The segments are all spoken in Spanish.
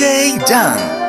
Day done.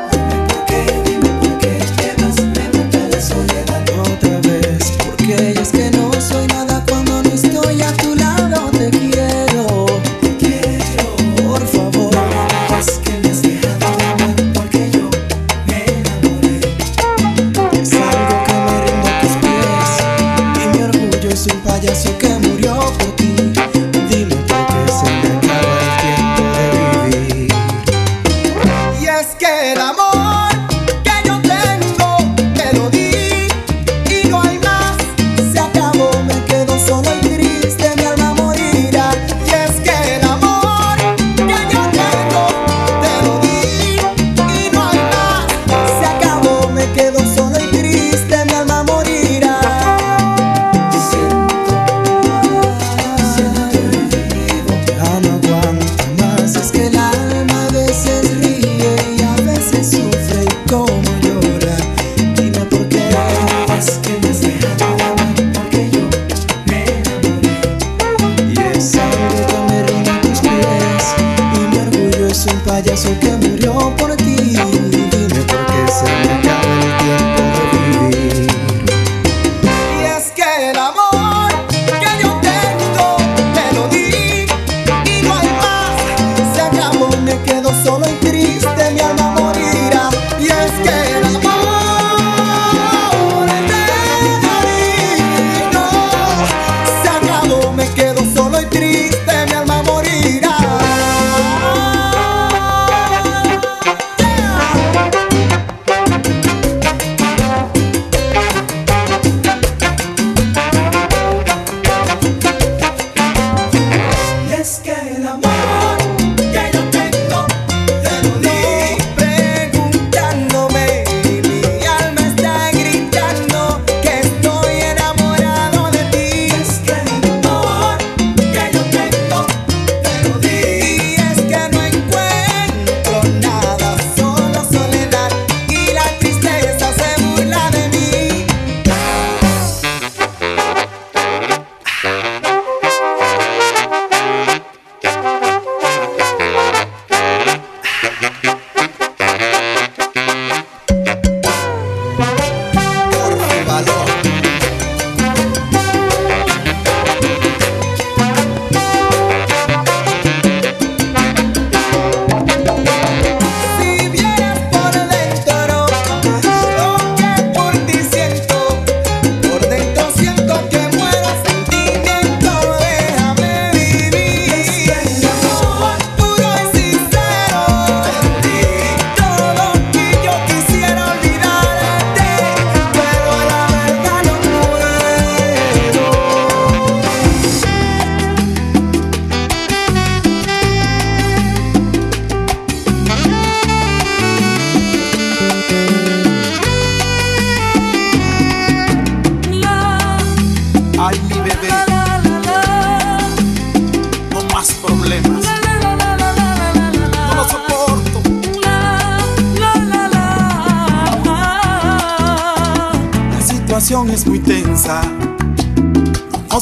Jan.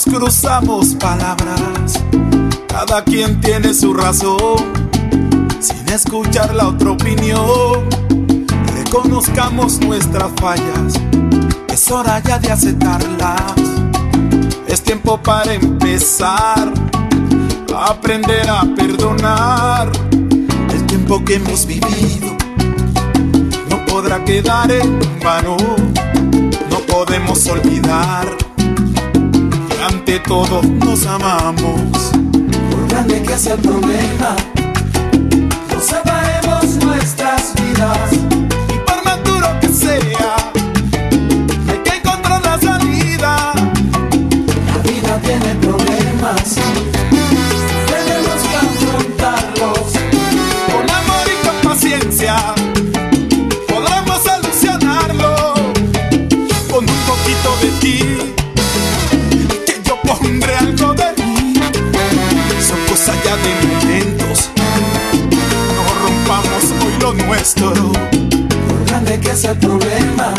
cruzamos palabras, cada quien tiene su razón, sin escuchar la otra opinión. Reconozcamos nuestras fallas, es hora ya de aceptarlas. Es tiempo para empezar a aprender a perdonar. El tiempo que hemos vivido no podrá quedar en vano, no podemos olvidar ante todo nos amamos. Por grande que sea el problema, no separemos nuestras vidas. Lo nuestro. Por grande que sea el problema,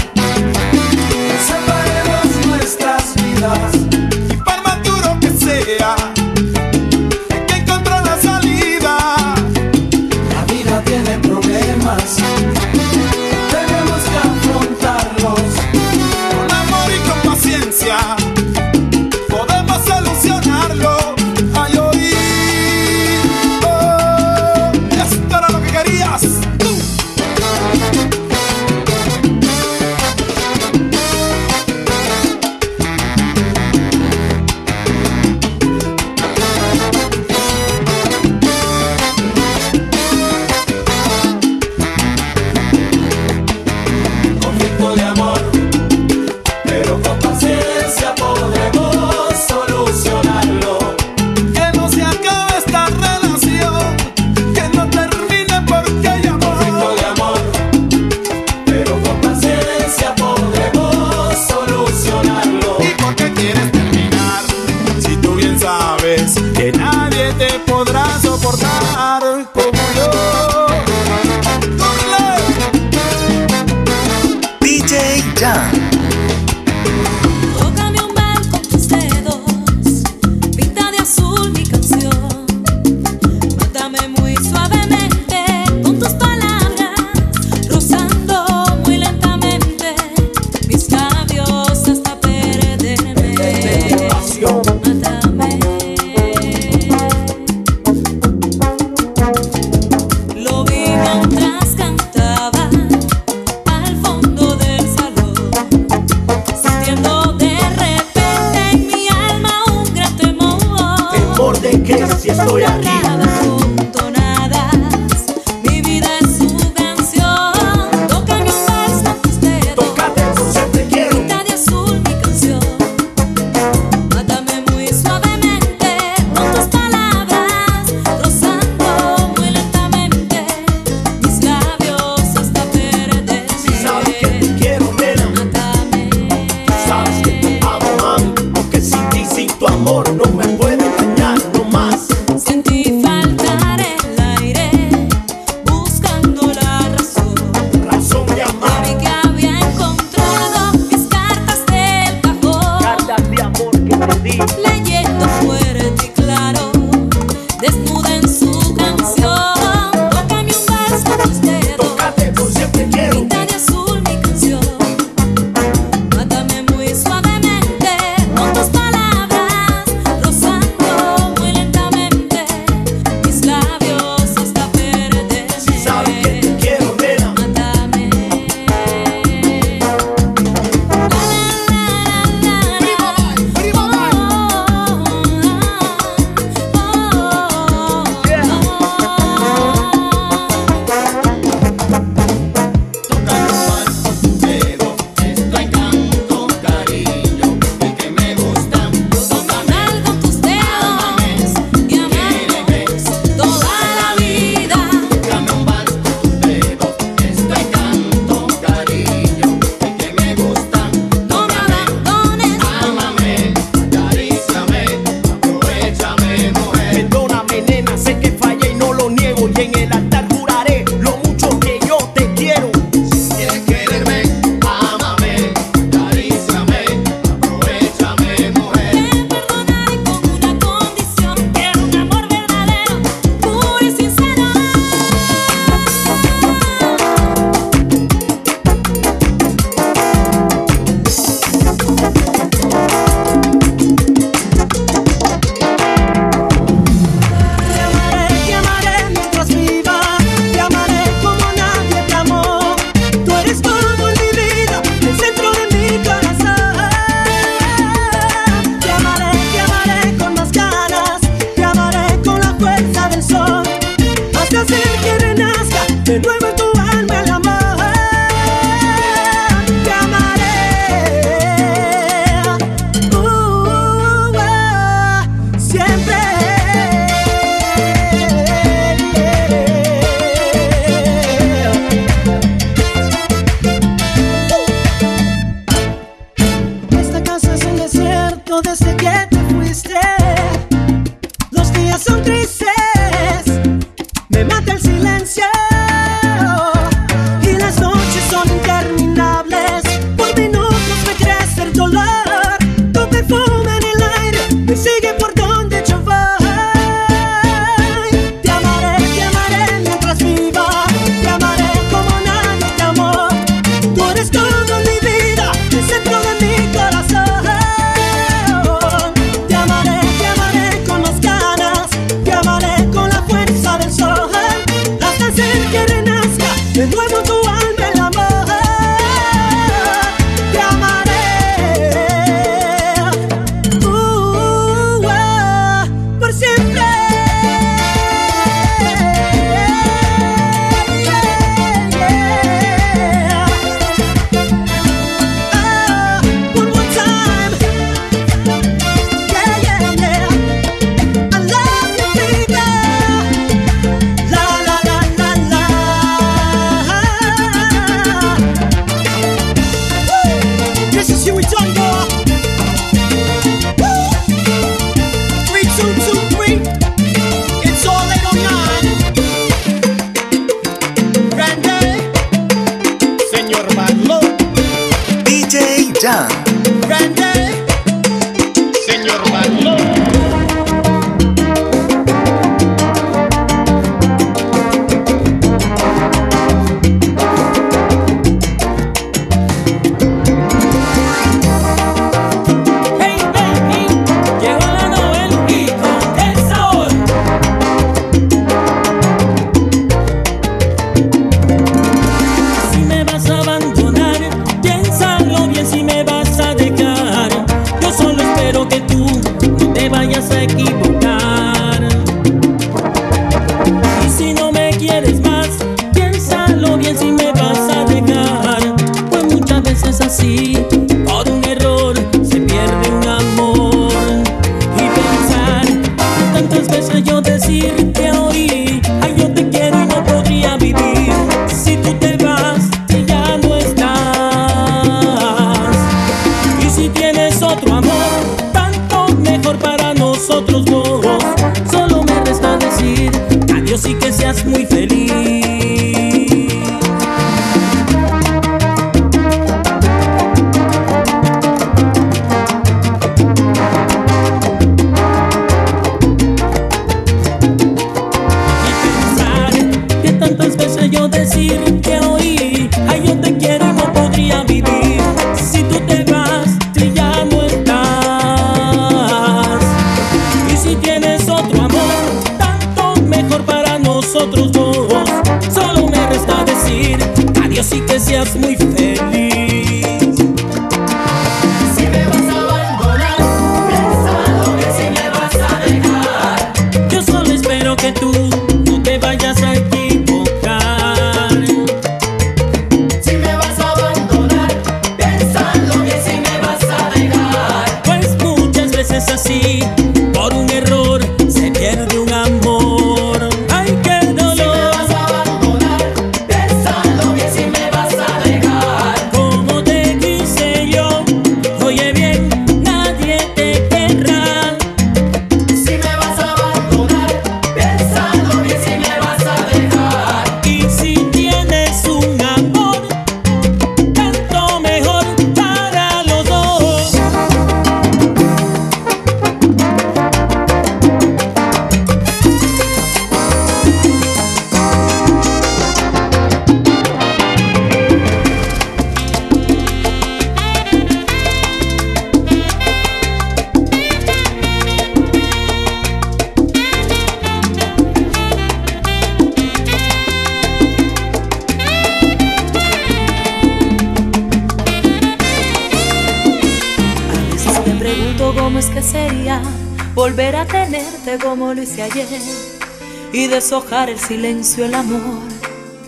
deshojar el silencio, el amor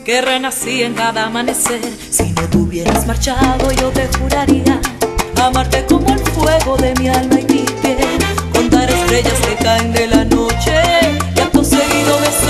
que renací en cada amanecer. Si no tuvieras marchado, yo te juraría amarte como el fuego de mi alma y mi piel. Contar estrellas que caen de la noche y acto seguido besarme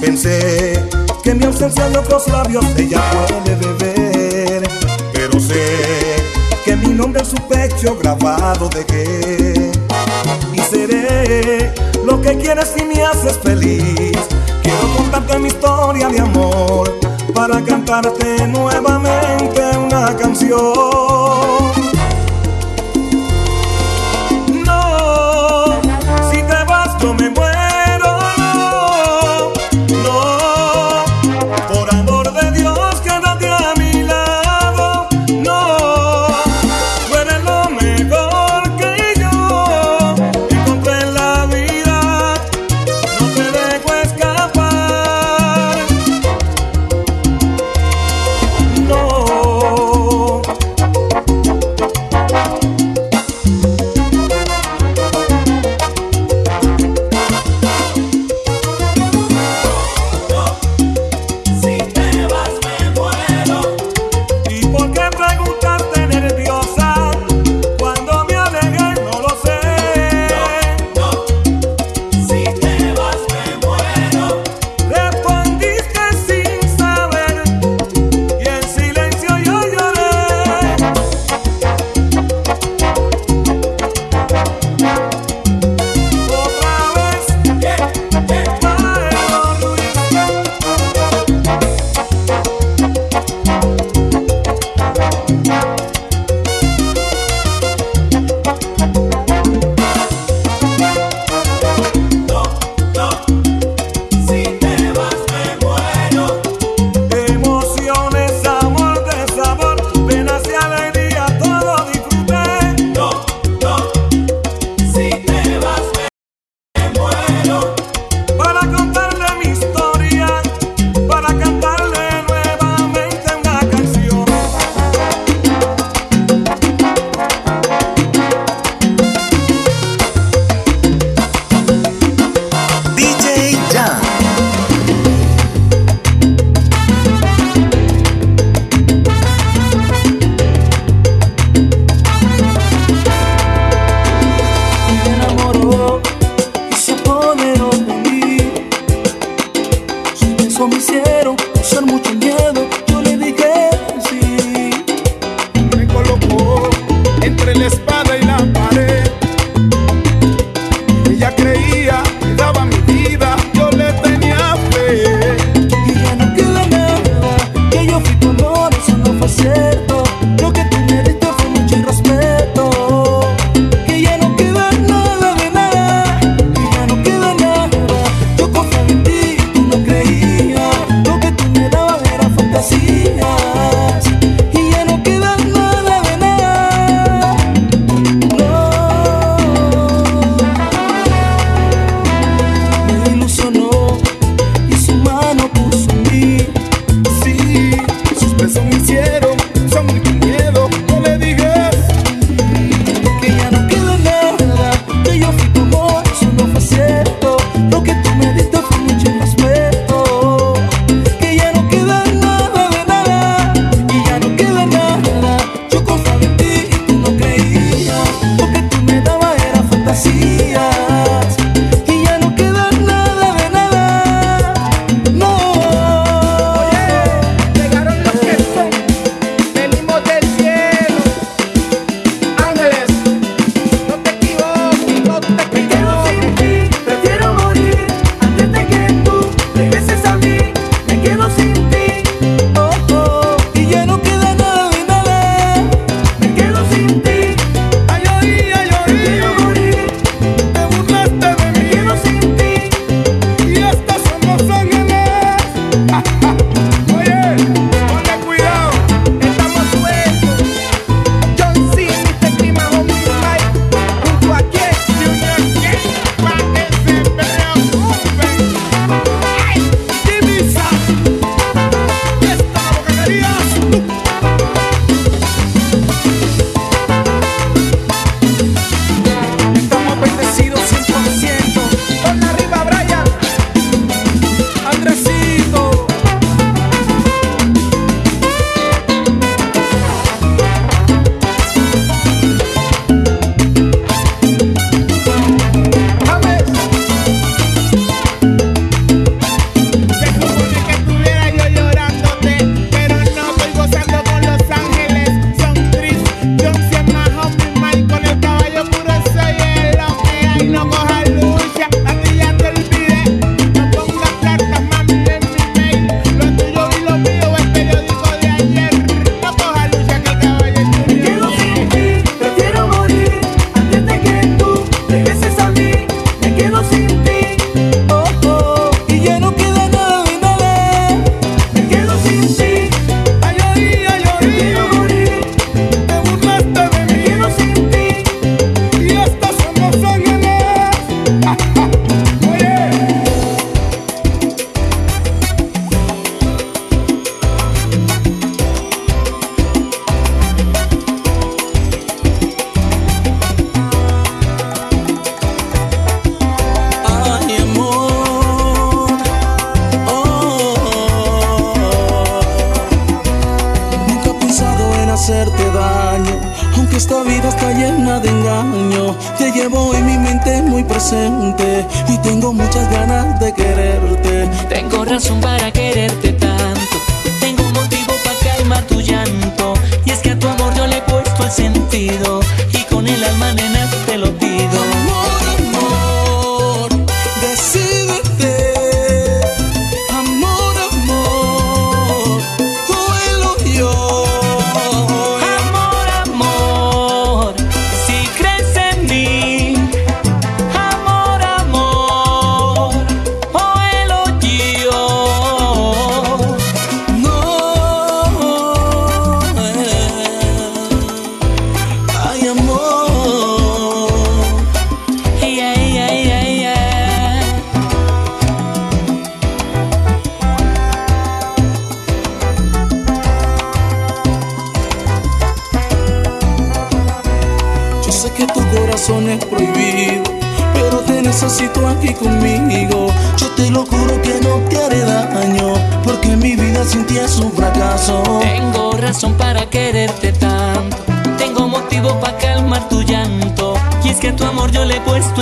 Pensé que mi ausencia de otros labios ella puede beber, pero sé que mi nombre en su pecho grabado dejé. Y seré lo que quieres si me haces feliz. Quiero contarte mi historia de amor para cantarte nuevamente una canción.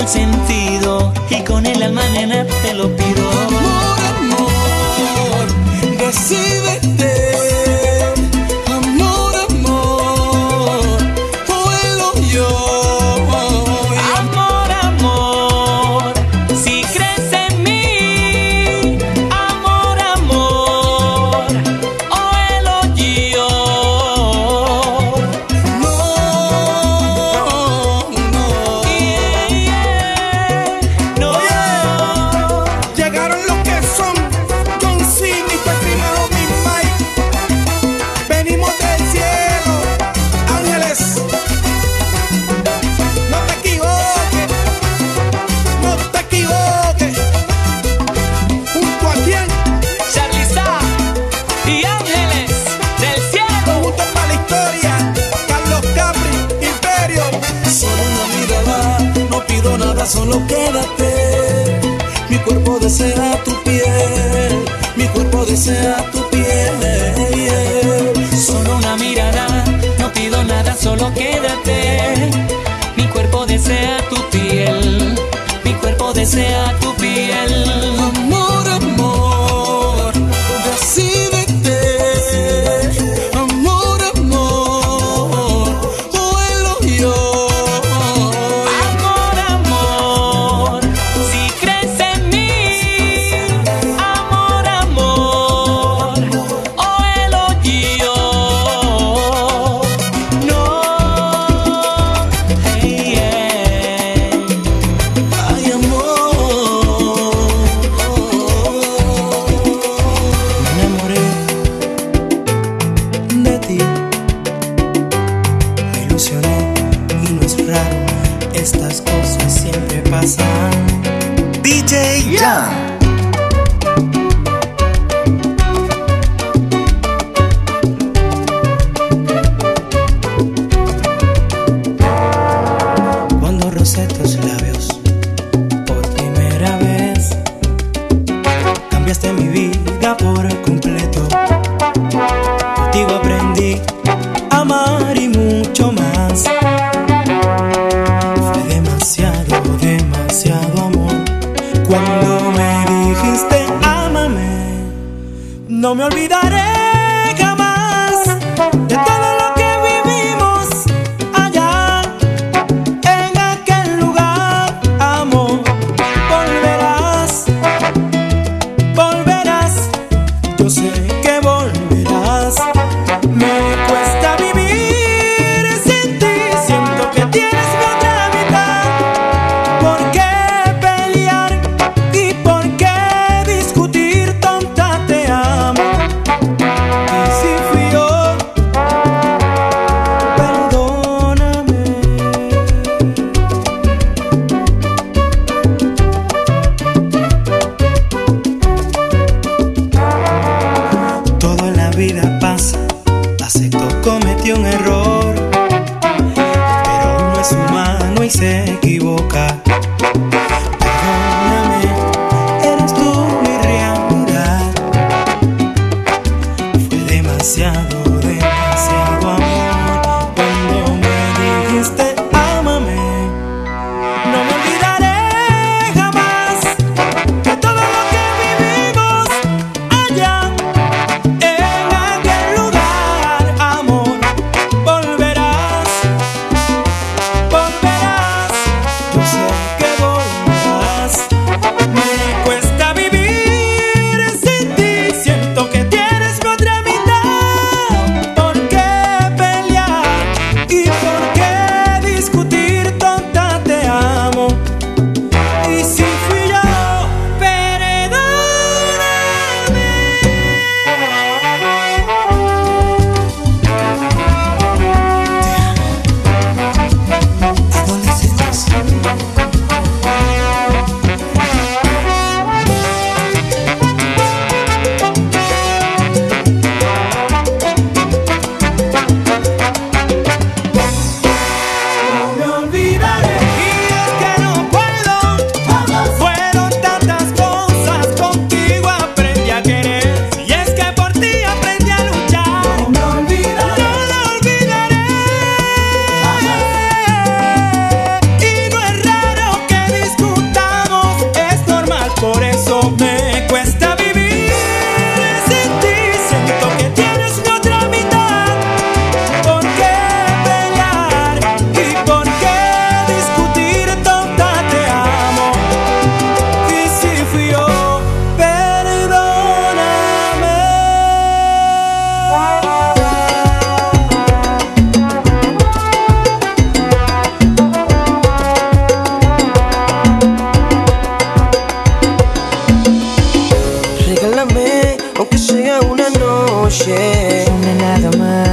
dulce. solo quédate. Mi cuerpo desea tu piel, mi cuerpo desea tu piel. Solo una mirada, no pido nada, solo quédate. Mi cuerpo desea tu piel, mi cuerpo desea tu piel. olvidaré.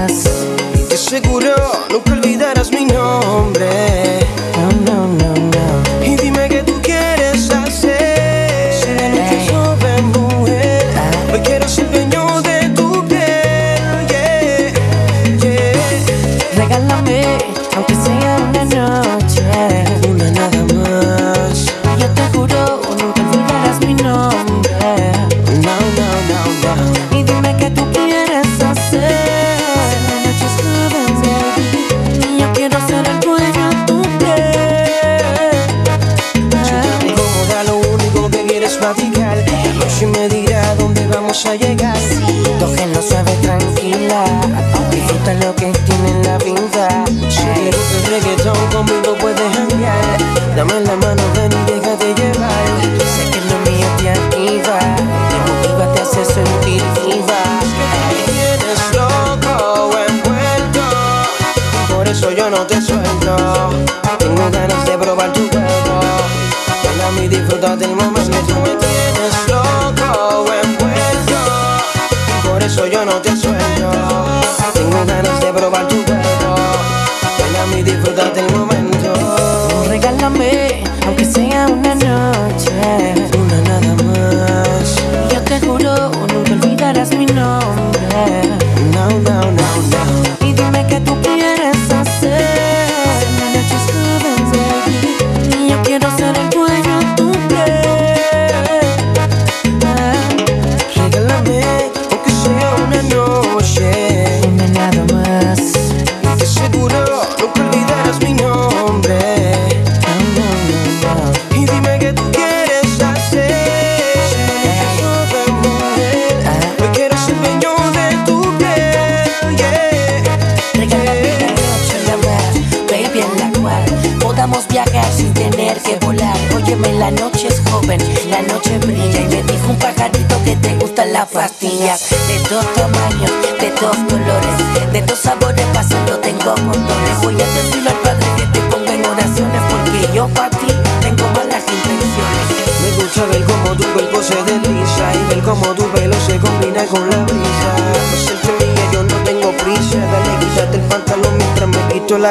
más. Seguro nunca olvidarás mi nombre.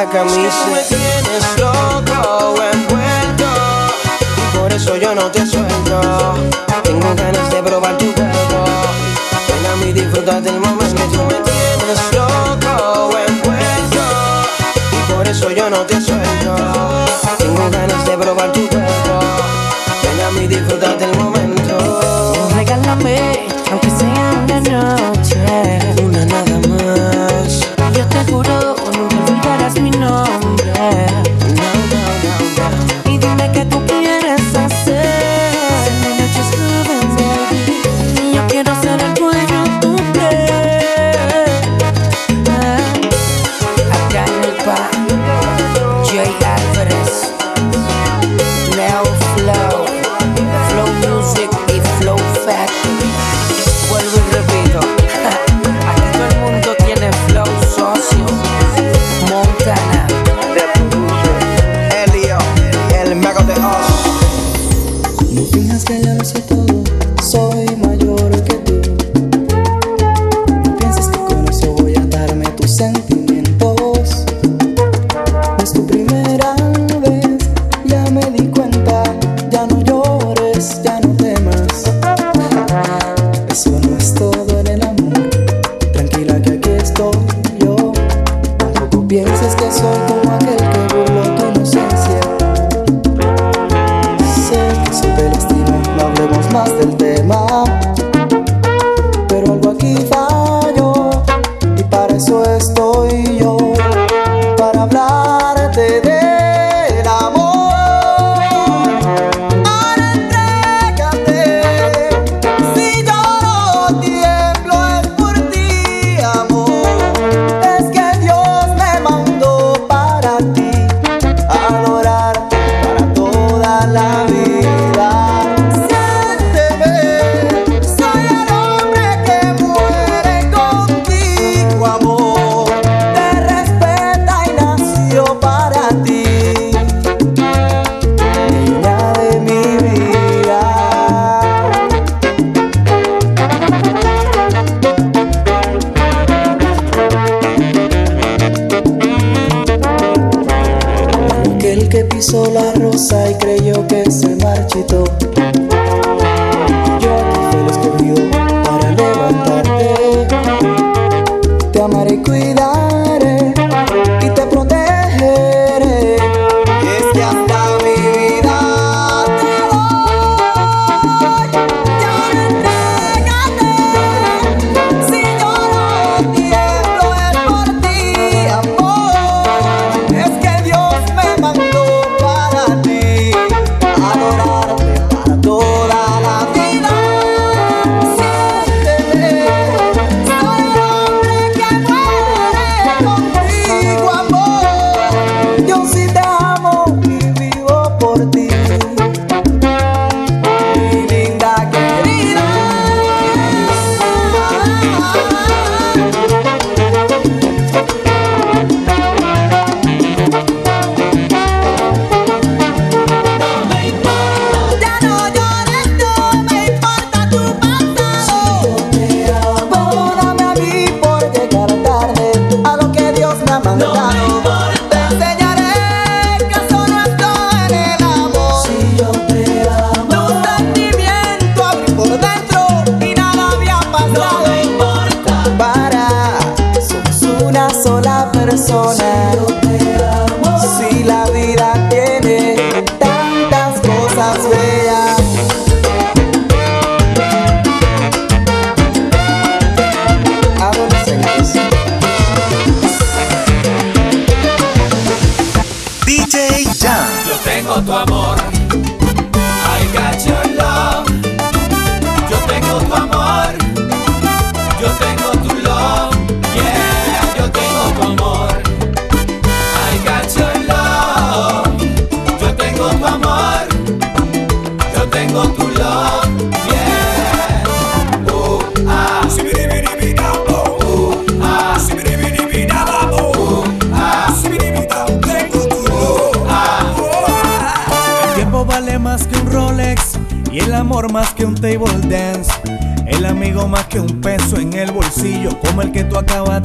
la camisa. me tienes loco oh, envuelto, y por eso yo no te suelto. Tengo ganas de probar tu cuerpo. Ven a mí disfruta del momento. que tú me tienes loco oh, envuelto, y por eso yo no te suelto. Tengo ganas de probar tu cuerpo. Ven a mí disfruta del momento. Regálame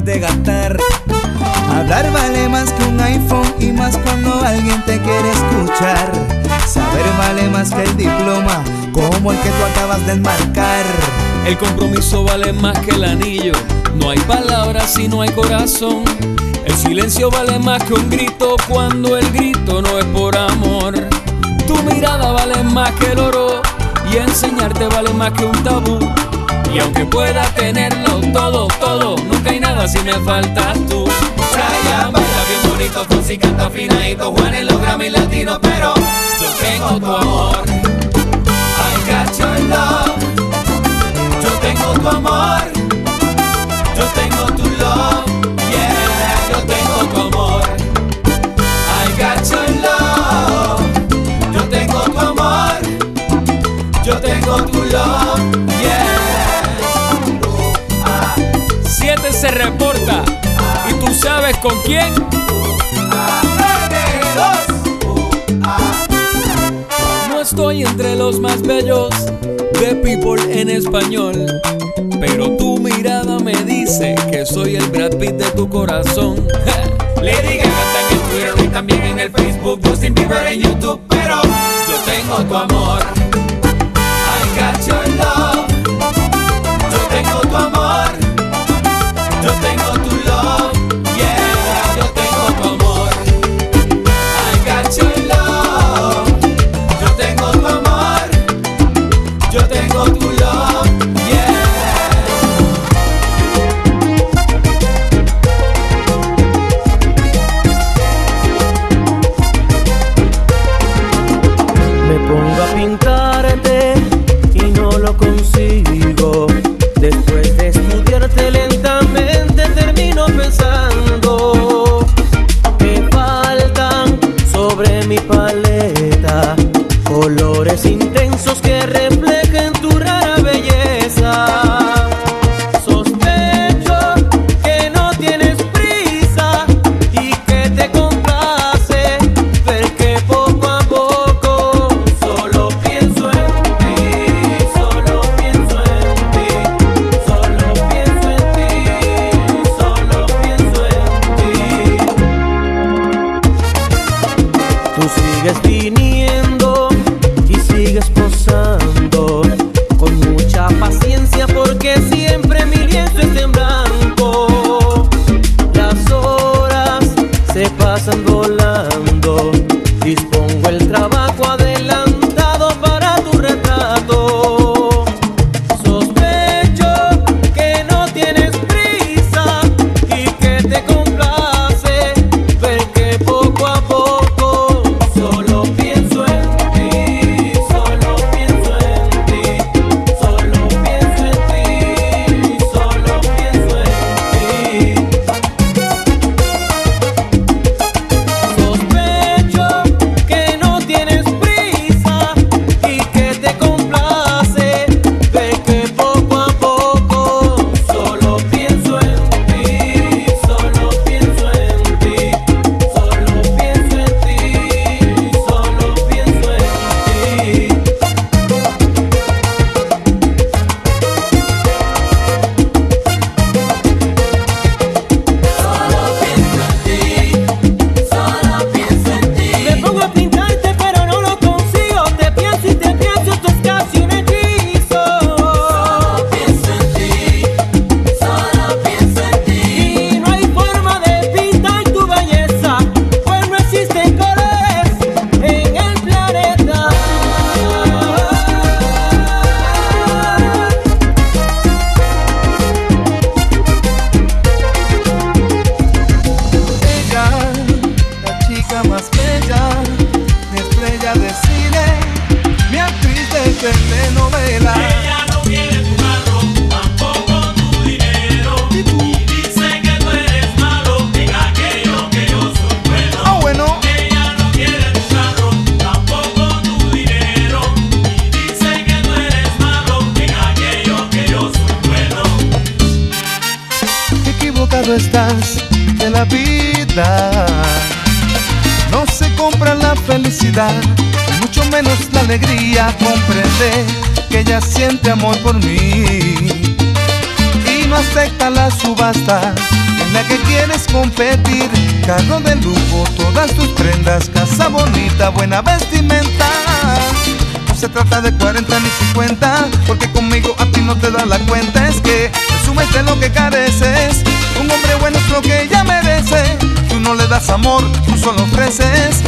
de gastar. Hablar vale más que un iPhone y más cuando alguien te quiere escuchar. Saber vale más que el diploma como el que tú acabas de enmarcar. El compromiso vale más que el anillo. No hay palabras si no hay corazón. El silencio vale más que un grito cuando el grito no es por amor. Tu mirada vale más que el oro y enseñarte vale más que un tabú. Y aunque pueda tenerlo todo, todo, nunca hay nada si me faltas tú. Brian baila bien bonito, Fonsi canta finadito, Juan en los Grammy latinos, pero yo tengo tu amor. I got your love. Yo tengo tu amor. Sabes con quién. No estoy entre los más bellos de People en español. Pero tu mirada me dice que soy el Brad Pitt de tu corazón. Lady Gaga está en el Twitter y también en el Facebook, Justin Bieber en YouTube, pero yo tengo tu amor. Amor, tú solo ofreces.